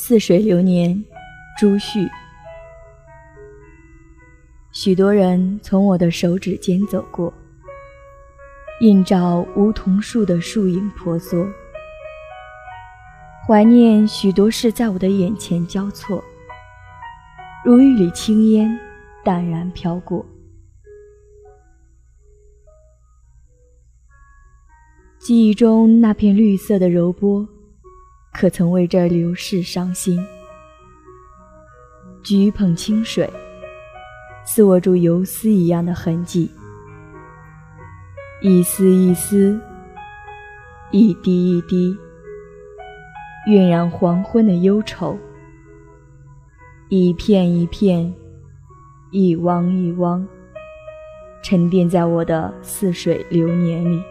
似水流年，朱旭。许多人从我的手指间走过，映照梧桐树的树影婆娑。怀念许多事在我的眼前交错，如一缕青烟，淡然飘过。记忆中那片绿色的柔波，可曾为这流逝伤心？举捧清水，似握住游丝一样的痕迹，一丝一丝，一滴一滴。晕染黄昏的忧愁，一片一片，一汪一汪，沉淀在我的似水流年里。